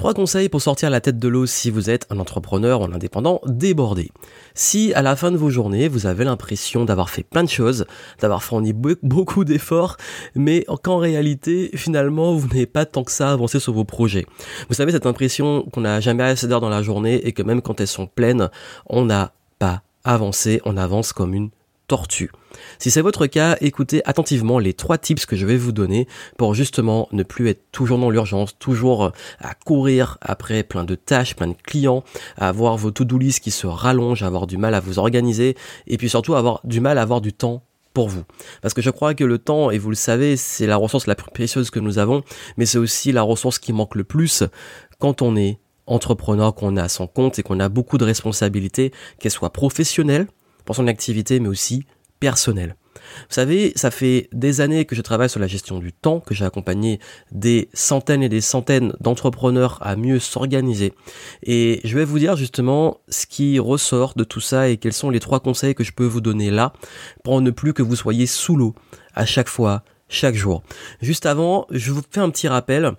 Trois conseils pour sortir la tête de l'eau si vous êtes un entrepreneur ou un indépendant débordé. Si à la fin de vos journées, vous avez l'impression d'avoir fait plein de choses, d'avoir fourni beaucoup d'efforts, mais qu'en réalité, finalement, vous n'avez pas tant que ça avancé sur vos projets. Vous savez, cette impression qu'on n'a jamais assez d'heures dans la journée et que même quand elles sont pleines, on n'a pas avancé, on avance comme une Si c'est votre cas, écoutez attentivement les trois tips que je vais vous donner pour justement ne plus être toujours dans l'urgence, toujours euh, à courir après plein de tâches, plein de clients, à avoir vos to-do list qui se rallongent, à avoir du mal à vous organiser et puis surtout avoir du mal à avoir du temps pour vous. Parce que je crois que le temps, et vous le savez, c'est la ressource la plus précieuse que nous avons, mais c'est aussi la ressource qui manque le plus quand on est entrepreneur, qu'on a son compte et qu'on a beaucoup de responsabilités, qu'elles soient professionnelles, pour son activité, mais aussi personnelle. Vous savez, ça fait des années que je travaille sur la gestion du temps, que j'ai accompagné des centaines et des centaines d'entrepreneurs à mieux s'organiser. Et je vais vous dire justement ce qui ressort de tout ça et quels sont les trois conseils que je peux vous donner là pour ne plus que vous soyez sous l'eau à chaque fois, chaque jour. Juste avant, je vous fais un petit rappel.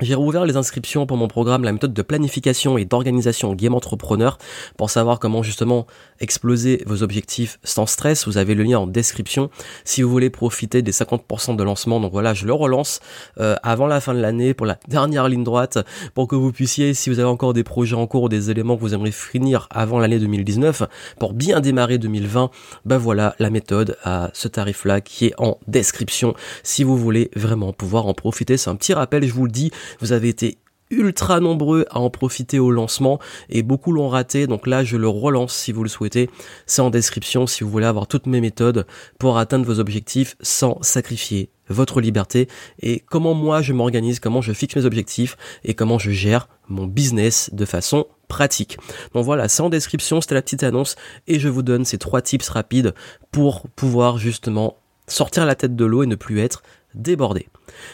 J'ai rouvert les inscriptions pour mon programme La méthode de planification et d'organisation Game Entrepreneur pour savoir comment justement exploser vos objectifs sans stress. Vous avez le lien en description si vous voulez profiter des 50% de lancement. Donc voilà, je le relance euh, avant la fin de l'année pour la dernière ligne droite pour que vous puissiez, si vous avez encore des projets en cours ou des éléments que vous aimeriez finir avant l'année 2019 pour bien démarrer 2020, ben voilà la méthode à ce tarif-là qui est en description si vous voulez vraiment pouvoir en profiter. C'est un petit rappel, je vous le dis vous avez été ultra nombreux à en profiter au lancement et beaucoup l'ont raté. Donc là, je le relance si vous le souhaitez. C'est en description si vous voulez avoir toutes mes méthodes pour atteindre vos objectifs sans sacrifier votre liberté et comment moi je m'organise, comment je fixe mes objectifs et comment je gère mon business de façon pratique. Donc voilà, c'est en description, c'était la petite annonce et je vous donne ces trois tips rapides pour pouvoir justement sortir la tête de l'eau et ne plus être débordé.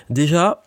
Déjà,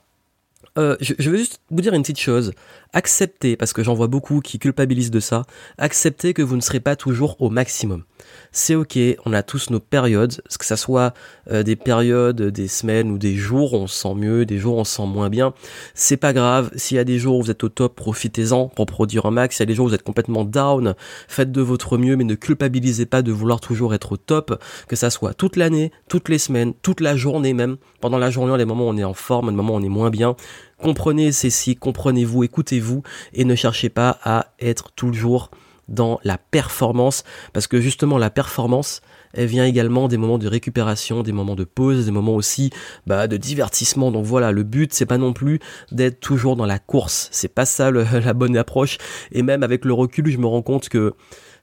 euh, je, je, veux juste vous dire une petite chose. Acceptez, parce que j'en vois beaucoup qui culpabilisent de ça, acceptez que vous ne serez pas toujours au maximum c'est ok, on a tous nos périodes, que ça soit euh, des périodes, des semaines ou des jours, on se sent mieux, des jours on se sent moins bien. C'est pas grave, s'il y a des jours où vous êtes au top, profitez-en pour produire un max, s'il y a des jours où vous êtes complètement down, faites de votre mieux, mais ne culpabilisez pas de vouloir toujours être au top, que ça soit toute l'année, toutes les semaines, toute la journée même. Pendant la journée, des moments où on est en forme, des moments où on est moins bien. Comprenez cycles, comprenez-vous, écoutez-vous et ne cherchez pas à être toujours dans la performance, parce que justement la performance, elle vient également des moments de récupération, des moments de pause, des moments aussi bah, de divertissement. Donc voilà, le but c'est pas non plus d'être toujours dans la course, c'est pas ça la bonne approche. Et même avec le recul, je me rends compte que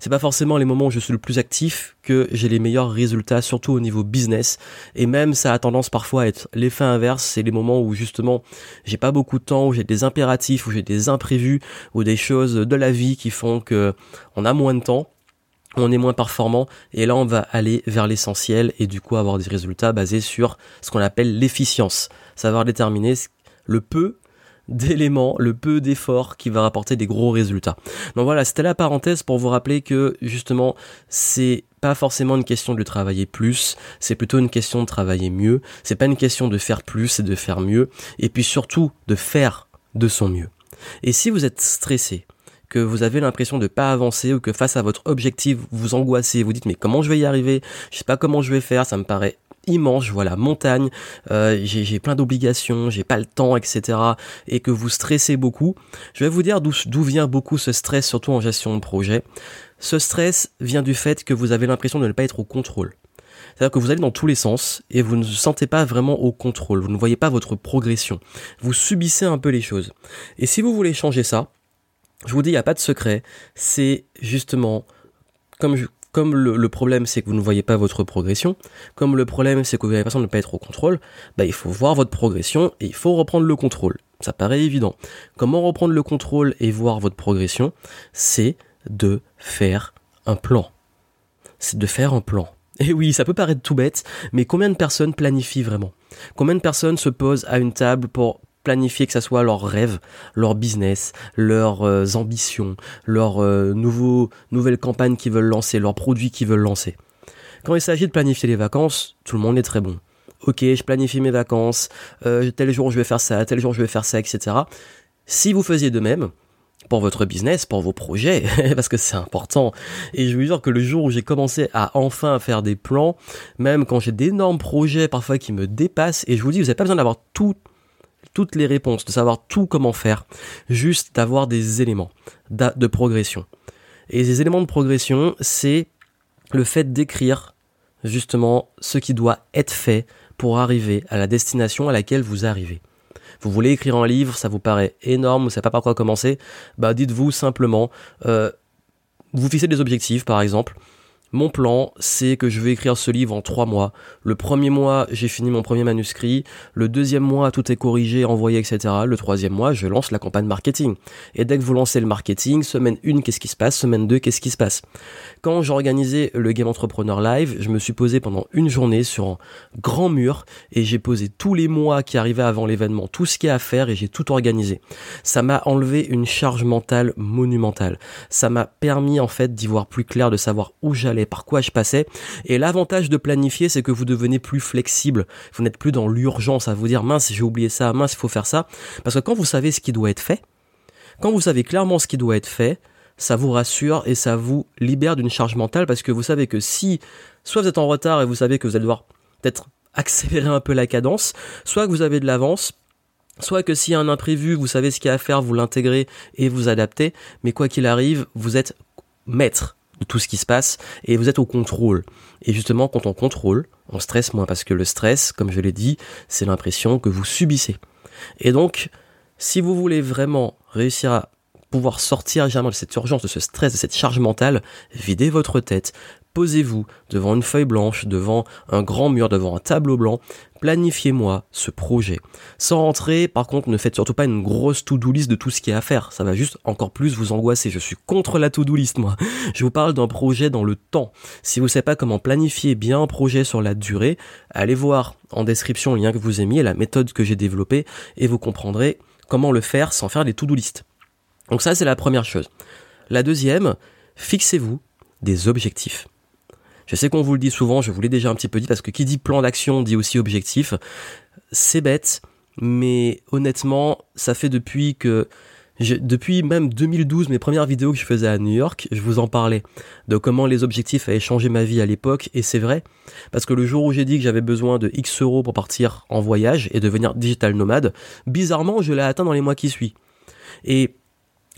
c'est pas forcément les moments où je suis le plus actif que j'ai les meilleurs résultats, surtout au niveau business. Et même ça a tendance parfois à être l'effet inverse, c'est les moments où justement j'ai pas beaucoup de temps, où j'ai des impératifs, où j'ai des imprévus, ou des choses de la vie qui font que on a moins de temps on est moins performant. Et là on va aller vers l'essentiel et du coup avoir des résultats basés sur ce qu'on appelle l'efficience, savoir déterminer le peu d'éléments, le peu d'efforts qui va rapporter des gros résultats. Donc voilà, c'était la parenthèse pour vous rappeler que justement c'est pas forcément une question de travailler plus, c'est plutôt une question de travailler mieux. C'est pas une question de faire plus, c'est de faire mieux. Et puis surtout de faire de son mieux. Et si vous êtes stressé, que vous avez l'impression de pas avancer ou que face à votre objectif vous angoissez, vous dites mais comment je vais y arriver, je sais pas comment je vais faire, ça me paraît immense, la montagne, euh, j'ai plein d'obligations, j'ai pas le temps, etc. et que vous stressez beaucoup, je vais vous dire d'où vient beaucoup ce stress, surtout en gestion de projet. Ce stress vient du fait que vous avez l'impression de ne pas être au contrôle. C'est-à-dire que vous allez dans tous les sens et vous ne vous sentez pas vraiment au contrôle, vous ne voyez pas votre progression. Vous subissez un peu les choses. Et si vous voulez changer ça, je vous dis, il n'y a pas de secret, c'est justement comme je, comme le, problème c'est que vous ne voyez pas votre progression, comme le problème c'est que vous avez l'impression de ne pas être au contrôle, bah, il faut voir votre progression et il faut reprendre le contrôle. Ça paraît évident. Comment reprendre le contrôle et voir votre progression? C'est de faire un plan. C'est de faire un plan. Et oui, ça peut paraître tout bête, mais combien de personnes planifient vraiment? Combien de personnes se posent à une table pour planifier que ça soit leurs rêves, leur business, leurs euh, ambitions, leurs euh, nouvelles campagnes qu'ils veulent lancer, leurs produits qu'ils veulent lancer. Quand il s'agit de planifier les vacances, tout le monde est très bon. Ok, je planifie mes vacances, euh, tel jour je vais faire ça, tel jour je vais faire ça, etc. Si vous faisiez de même, pour votre business, pour vos projets, parce que c'est important. Et je veux dire que le jour où j'ai commencé à enfin faire des plans, même quand j'ai d'énormes projets parfois qui me dépassent, et je vous dis, vous n'avez pas besoin d'avoir toutes les réponses, de savoir tout comment faire, juste d'avoir des éléments de progression. Et ces éléments de progression, c'est le fait d'écrire justement ce qui doit être fait pour arriver à la destination à laquelle vous arrivez. Vous voulez écrire un livre, ça vous paraît énorme, vous ne savez pas par quoi commencer, bah dites-vous simplement, euh, vous fixez des objectifs par exemple, mon plan, c'est que je vais écrire ce livre en trois mois. Le premier mois, j'ai fini mon premier manuscrit. Le deuxième mois, tout est corrigé, envoyé, etc. Le troisième mois, je lance la campagne marketing. Et dès que vous lancez le marketing, semaine 1, qu'est-ce qui se passe? Semaine 2, qu'est-ce qui se passe? Quand j'ai organisé le Game Entrepreneur Live, je me suis posé pendant une journée sur un grand mur et j'ai posé tous les mois qui arrivaient avant l'événement, tout ce qu'il y a à faire et j'ai tout organisé. Ça m'a enlevé une charge mentale monumentale. Ça m'a permis en fait d'y voir plus clair, de savoir où j'allais par quoi je passais. Et l'avantage de planifier, c'est que vous devenez plus flexible. Vous n'êtes plus dans l'urgence à vous dire mince, j'ai oublié ça, mince, il faut faire ça. Parce que quand vous savez ce qui doit être fait, quand vous savez clairement ce qui doit être fait, ça vous rassure et ça vous libère d'une charge mentale parce que vous savez que si soit vous êtes en retard et vous savez que vous allez devoir peut-être accélérer un peu la cadence, soit que vous avez de l'avance, soit que s'il y a un imprévu, vous savez ce qu'il y a à faire, vous l'intégrez et vous adaptez, mais quoi qu'il arrive, vous êtes maître tout ce qui se passe et vous êtes au contrôle. Et justement, quand on contrôle, on stresse moins parce que le stress, comme je l'ai dit, c'est l'impression que vous subissez. Et donc, si vous voulez vraiment réussir à pouvoir sortir de cette urgence, de ce stress, de cette charge mentale, videz votre tête, posez-vous devant une feuille blanche, devant un grand mur, devant un tableau blanc, planifiez-moi ce projet. Sans rentrer, par contre, ne faites surtout pas une grosse to-do list de tout ce qu'il y a à faire. Ça va juste encore plus vous angoisser. Je suis contre la to-do list, moi. Je vous parle d'un projet dans le temps. Si vous ne savez pas comment planifier bien un projet sur la durée, allez voir en description le lien que vous ai mis la méthode que j'ai développée et vous comprendrez comment le faire sans faire des to-do list. Donc ça, c'est la première chose. La deuxième, fixez-vous des objectifs. Je sais qu'on vous le dit souvent, je vous l'ai déjà un petit peu dit, parce que qui dit plan d'action dit aussi objectif. C'est bête, mais honnêtement, ça fait depuis que depuis même 2012, mes premières vidéos que je faisais à New York, je vous en parlais de comment les objectifs avaient changé ma vie à l'époque, et c'est vrai, parce que le jour où j'ai dit que j'avais besoin de X euros pour partir en voyage et devenir digital nomade, bizarrement, je l'ai atteint dans les mois qui suivent. Et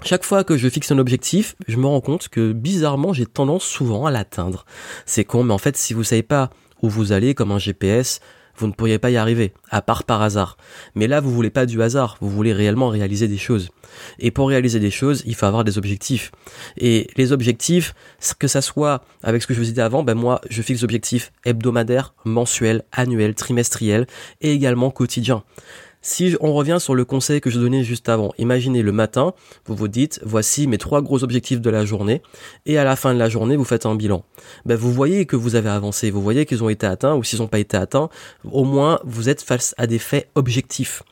chaque fois que je fixe un objectif, je me rends compte que bizarrement, j'ai tendance souvent à l'atteindre. C'est con, mais en fait, si vous savez pas où vous allez comme un GPS, vous ne pourriez pas y arriver, à part par hasard. Mais là, vous voulez pas du hasard, vous voulez réellement réaliser des choses. Et pour réaliser des choses, il faut avoir des objectifs. Et les objectifs, que ça soit avec ce que je vous disais avant, ben moi, je fixe objectifs hebdomadaires, mensuels, annuels, trimestriels et également quotidiens. Si on revient sur le conseil que je donnais juste avant, imaginez le matin, vous vous dites, voici mes trois gros objectifs de la journée, et à la fin de la journée, vous faites un bilan. Ben, vous voyez que vous avez avancé, vous voyez qu'ils ont été atteints, ou s'ils n'ont pas été atteints, au moins vous êtes face à des faits objectifs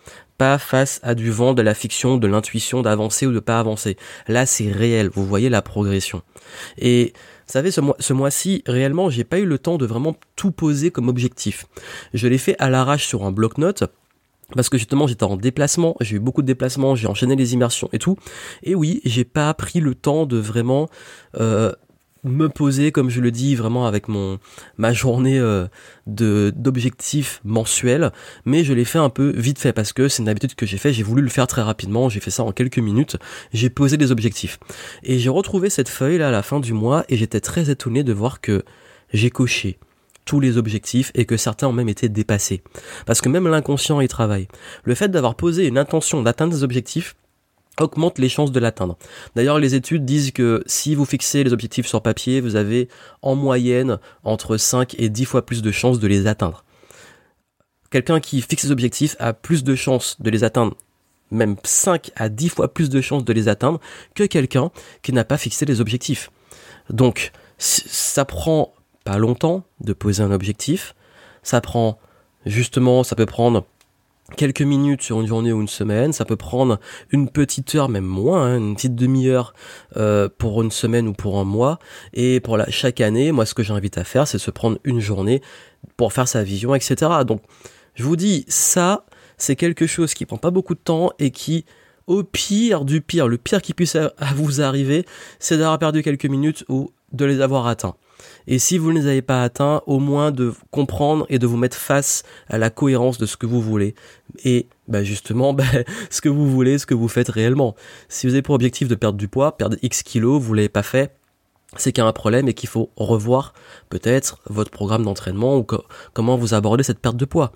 pas face à du vent, de la fiction, de l'intuition d'avancer ou de pas avancer. Là, c'est réel. Vous voyez la progression. Et vous savez, ce, mois, ce mois-ci, réellement, j'ai pas eu le temps de vraiment tout poser comme objectif. Je l'ai fait à l'arrache sur un bloc-notes parce que justement j'étais en déplacement, j'ai eu beaucoup de déplacements, j'ai enchaîné les immersions et tout. Et oui, j'ai pas pris le temps de vraiment euh, me poser, comme je le dis, vraiment avec mon ma journée euh, de d'objectifs mensuels, mais je l'ai fait un peu vite fait parce que c'est une habitude que j'ai fait. J'ai voulu le faire très rapidement, j'ai fait ça en quelques minutes. J'ai posé des objectifs et j'ai retrouvé cette feuille là à la fin du mois et j'étais très étonné de voir que j'ai coché tous les objectifs et que certains ont même été dépassés. Parce que même l'inconscient y travaille. Le fait d'avoir posé une intention d'atteindre des objectifs augmente les chances de l'atteindre. D'ailleurs, les études disent que si vous fixez les objectifs sur papier, vous avez en moyenne entre 5 et 10 fois plus de chances de les atteindre. Quelqu'un qui fixe ses objectifs a plus de chances de les atteindre, même 5 à 10 fois plus de chances de les atteindre que quelqu'un qui n'a pas fixé les objectifs. Donc, ça prend pas longtemps de poser un objectif. Ça prend justement, ça peut prendre quelques minutes sur une journée ou une semaine, ça peut prendre une petite heure, même moins, hein, une petite demi-heure euh, pour une semaine ou pour un mois. Et pour la, chaque année, moi ce que j'invite à faire, c'est se prendre une journée pour faire sa vision, etc. Donc je vous dis, ça, c'est quelque chose qui prend pas beaucoup de temps et qui Au pire du pire, le pire qui puisse vous arriver, c'est d'avoir perdu quelques minutes ou de les avoir atteints. Et si vous ne les avez pas atteints, au moins de comprendre et de vous mettre face à la cohérence de ce que vous voulez. Et bah justement, bah, ce que vous voulez, ce que vous faites réellement. Si vous avez pour objectif de perdre du poids, perdre X kilos, vous l'avez pas fait, c'est qu'il y a un problème et qu'il faut revoir peut-être votre programme d'entraînement ou comment vous abordez cette perte de poids.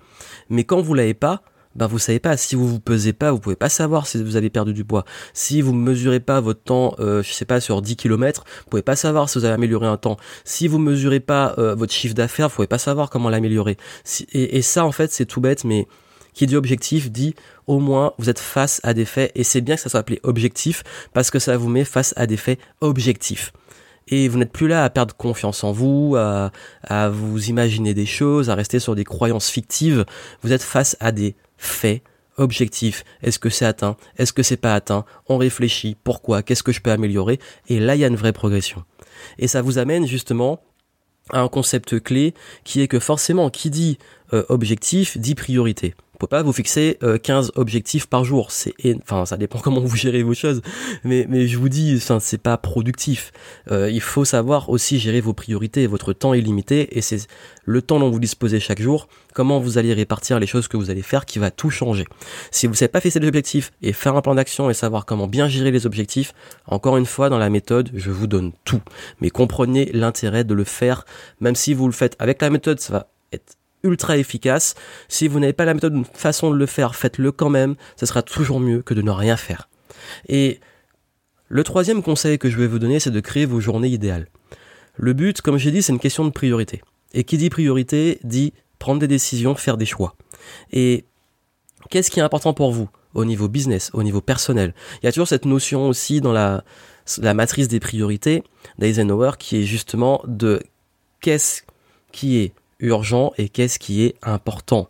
Mais quand vous l'avez pas, ben vous savez pas. Si vous vous pesez pas, vous pouvez pas savoir si vous avez perdu du poids. Si vous mesurez pas votre temps, euh, je sais pas, sur 10 km, vous pouvez pas savoir si vous avez amélioré un temps. Si vous mesurez pas euh, votre chiffre d'affaires, vous pouvez pas savoir comment l'améliorer. et, ça, en fait, c'est tout bête, mais qui dit objectif dit au moins vous êtes face à des faits et c'est bien que ça soit appelé objectif parce que ça vous met face à des faits objectifs et vous n'êtes plus là à perdre confiance en vous, à, à, vous imaginer des choses, à rester sur des croyances fictives. Vous êtes face à des fait, objectif, est-ce que c'est atteint, est-ce que c'est pas atteint, on réfléchit, pourquoi, qu'est-ce que je peux améliorer, et là il y a une vraie progression. Et ça vous amène justement à un concept clé qui est que forcément qui dit euh, objectif dit priorité. Vous pouvez pas vous fixer 15 euh, objectifs par jour. C'est, enfin, ça dépend comment vous gérez vos choses. Mais, mais je vous dis, enfin, c'est pas productif. Euh, il faut savoir aussi gérer vos priorités. Votre temps est limité et c'est le temps dont vous disposez chaque jour. Comment vous allez répartir les choses que vous allez faire qui va tout changer. Si vous savez pas fixer des objectifs et faire un plan d'action et savoir comment bien gérer les objectifs, encore une fois, dans la méthode, je vous donne tout. Mais comprenez l'intérêt de le faire, même si vous le faites avec la méthode, ça va être ultra efficace. Si vous n'avez pas la méthode, une façon de le faire, faites-le quand même. Ce sera toujours mieux que de ne rien faire. Et le troisième conseil que je vais vous donner, c'est de créer vos journées idéales. Le but, comme j'ai dit, c'est une question de priorité. Et qui dit priorité dit prendre des décisions, faire des choix. Et qu'est-ce qui est important pour vous au niveau business, au niveau personnel? Il y a toujours cette notion aussi dans la, la matrice des priorités d'Eisenhower qui est justement de qu'est-ce qui est urgent et qu'est-ce qui est important.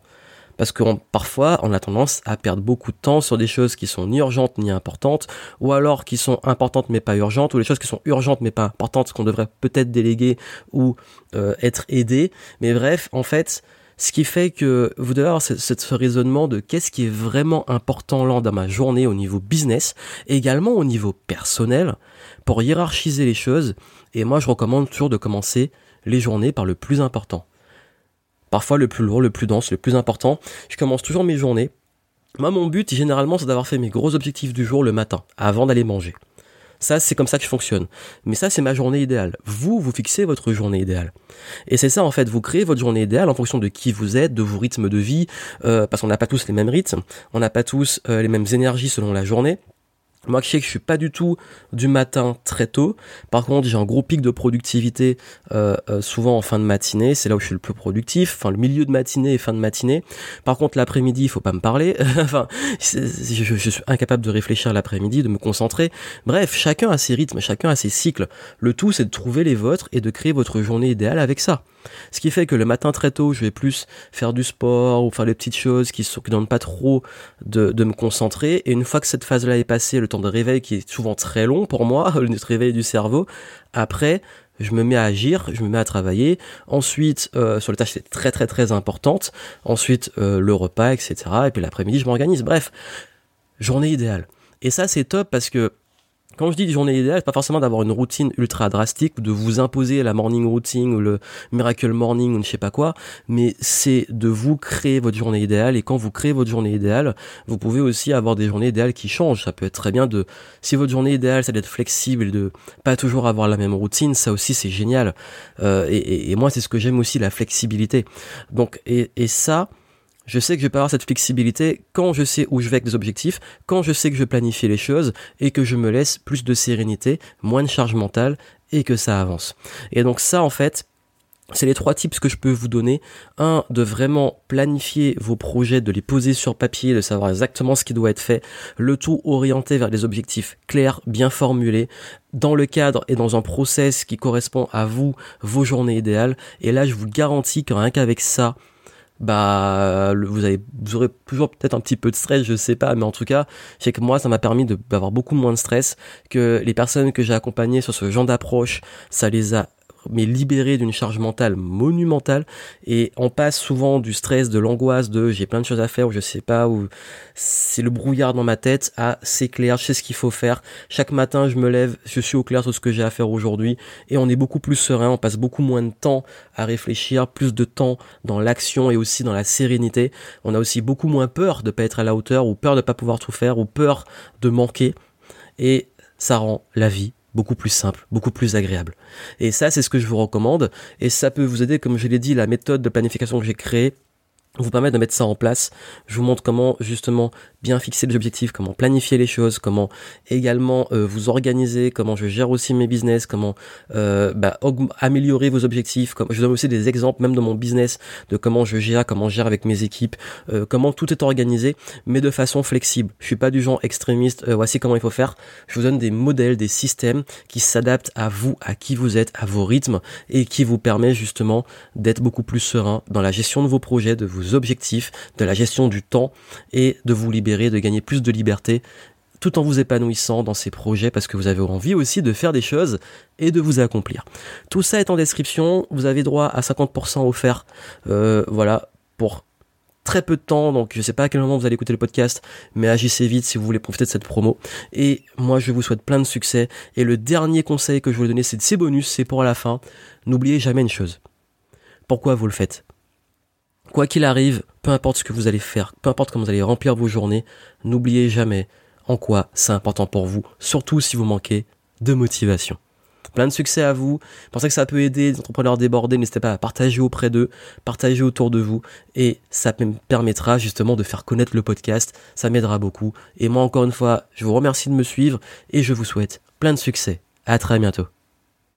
Parce que parfois, on a tendance à perdre beaucoup de temps sur des choses qui sont ni urgentes ni importantes, ou alors qui sont importantes mais pas urgentes, ou les choses qui sont urgentes mais pas importantes, qu'on devrait peut-être déléguer ou euh, être aidé. Mais bref, en fait, ce qui fait que vous devez avoir ce, raisonnement de qu'est-ce qui est vraiment important de ma journée au niveau business, également au niveau personnel, pour hiérarchiser les choses. Et moi, je recommande toujours de commencer les journées par le plus important parfois le plus lourd, le plus dense, le plus important. Je commence toujours mes journées. Moi, mon but, généralement, c'est d'avoir fait mes gros objectifs du jour le matin, avant d'aller manger. Ça, c'est comme ça que je fonctionne. Mais ça, c'est ma journée idéale. Vous, vous fixez votre journée idéale. Et c'est ça, en fait, vous créez votre journée idéale en fonction de qui vous êtes, de vos rythmes de vie, euh, parce qu'on n'a pas tous les mêmes rythmes, on n'a pas tous euh, les mêmes énergies selon la journée. Moi, je sais que je suis pas du tout du matin très tôt. Par contre, j'ai un gros pic de productivité euh, euh, souvent en fin de matinée. C'est là où je suis le plus productif. Enfin, le milieu de matinée et fin de matinée. Par contre, l'après-midi, il faut pas me parler. enfin, je, je, suis incapable de réfléchir l'après-midi, de me concentrer. Bref, chacun a ses rythmes, chacun a ses cycles. Le tout, c'est de trouver les vôtres et de créer votre journée idéale avec ça. Ce qui fait que le matin très tôt, je vais plus faire du sport ou faire des petites choses qui ne donnent pas trop de, me concentrer. Et une fois que cette phase-là est passée, le temps de réveil qui est souvent très long pour moi, le réveil du cerveau, après, je me mets à agir, je me mets à travailler. Ensuite, euh, sur les tâches très très très importante. Ensuite, euh, le repas, etc. Et puis l'après-midi, je m'organise. Bref, journée idéale. Et ça, c'est top parce que quand je dis journée idéale, c'est pas forcément d'avoir une routine ultra drastique ou de vous imposer la morning routine ou le miracle morning ou ne sais pas quoi, mais c'est de vous créer votre journée idéale et quand vous créez votre journée idéale, vous pouvez aussi avoir des journées idéales qui changent. Ça peut être très bien de, si votre journée idéale c'est d'être flexible et de pas toujours avoir la même routine, ça aussi c'est génial. Euh, et, et, moi c'est ce que j'aime aussi, la flexibilité. Donc, et, et ça, je sais que je vais pas avoir cette flexibilité quand je sais où je vais avec des objectifs, quand je sais que je vais planifier les choses et que je me laisse plus de sérénité, moins de charge mentale et que ça avance. Et donc ça, en fait, c'est les trois tips que je peux vous donner. Un, de vraiment planifier vos projets, de les poser sur papier, de savoir exactement ce qui doit être fait. Le tout orienté vers des objectifs clairs, bien formulés, dans le cadre et dans un process qui correspond à vous, vos journées idéales. Et là, je vous garantis que rien qu'avec ça, bah vous avez vous aurez toujours peut-être un petit peu de stress je sais pas mais en tout cas c'est que moi ça m'a permis d'avoir beaucoup moins de stress que les personnes que j'ai accompagnées sur ce genre d'approche. Ça les a mais libéré d'une charge mentale monumentale et on passe souvent du stress, de l'angoisse, de j'ai plein de choses à faire ou je sais pas ou c'est le brouillard dans ma tête à c'est clair, je sais ce qu'il faut faire. Chaque matin, je me lève, je suis au clair sur ce que j'ai à faire aujourd'hui et on est beaucoup plus serein, on passe beaucoup moins de temps à réfléchir, plus de temps dans l'action et aussi dans la sérénité. On a aussi beaucoup moins peur de pas être à la hauteur ou peur de pas pouvoir tout faire ou peur de manquer et ça rend la vie beaucoup plus simple, beaucoup plus agréable. Et ça, c'est ce que je vous recommande. Et ça peut vous aider, comme je l'ai dit, la méthode de planification que j'ai créée vous permettre de mettre ça en place. Je vous montre comment justement fixer les objectifs, comment planifier les choses, comment également euh, vous organiser, comment je gère aussi mes business, comment euh, bah, améliorer vos objectifs. Comme, je donne aussi des exemples même dans mon business de comment je gère, comment je gère avec mes équipes, euh, comment tout est organisé, mais de façon flexible. Je suis pas du genre extrémiste. voici comment il faut faire. Je vous donne des modèles, des systèmes qui s'adaptent à vous, à qui vous êtes, à vos rythmes et qui vous permet justement d'être beaucoup plus serein dans la gestion de vos projets, de vos objectifs, de la gestion du temps et de vous libérer, de gagner plus de liberté tout en vous épanouissant dans ces projets parce que vous avez envie aussi de faire des choses et de vous accomplir. Tout ça est en description, vous avez droit à 50% offert, euh, voilà, pour très peu de temps, donc je sais pas à quel moment vous allez écouter le podcast, mais agissez vite si vous voulez profiter de cette promo. Et moi je vous souhaite plein de succès. Et le dernier conseil que je voulais donner, c'est ces bonus, c'est pour la fin. N'oubliez jamais une chose. Pourquoi vous le faites? Quoi qu'il arrive, peu importe ce que vous allez faire, peu importe comment vous allez remplir vos journées, n'oubliez jamais en quoi c'est important pour vous, surtout si vous manquez de motivation. Plein de succès à vous. Pensez que ça peut aider les entrepreneurs débordés. N'hésitez pas à partager auprès d'eux, partager autour de vous. Et ça me permettra justement de faire connaître le podcast. Ça m'aidera beaucoup. Et moi, encore une fois, je vous remercie de me suivre et je vous souhaite plein de succès. À très bientôt.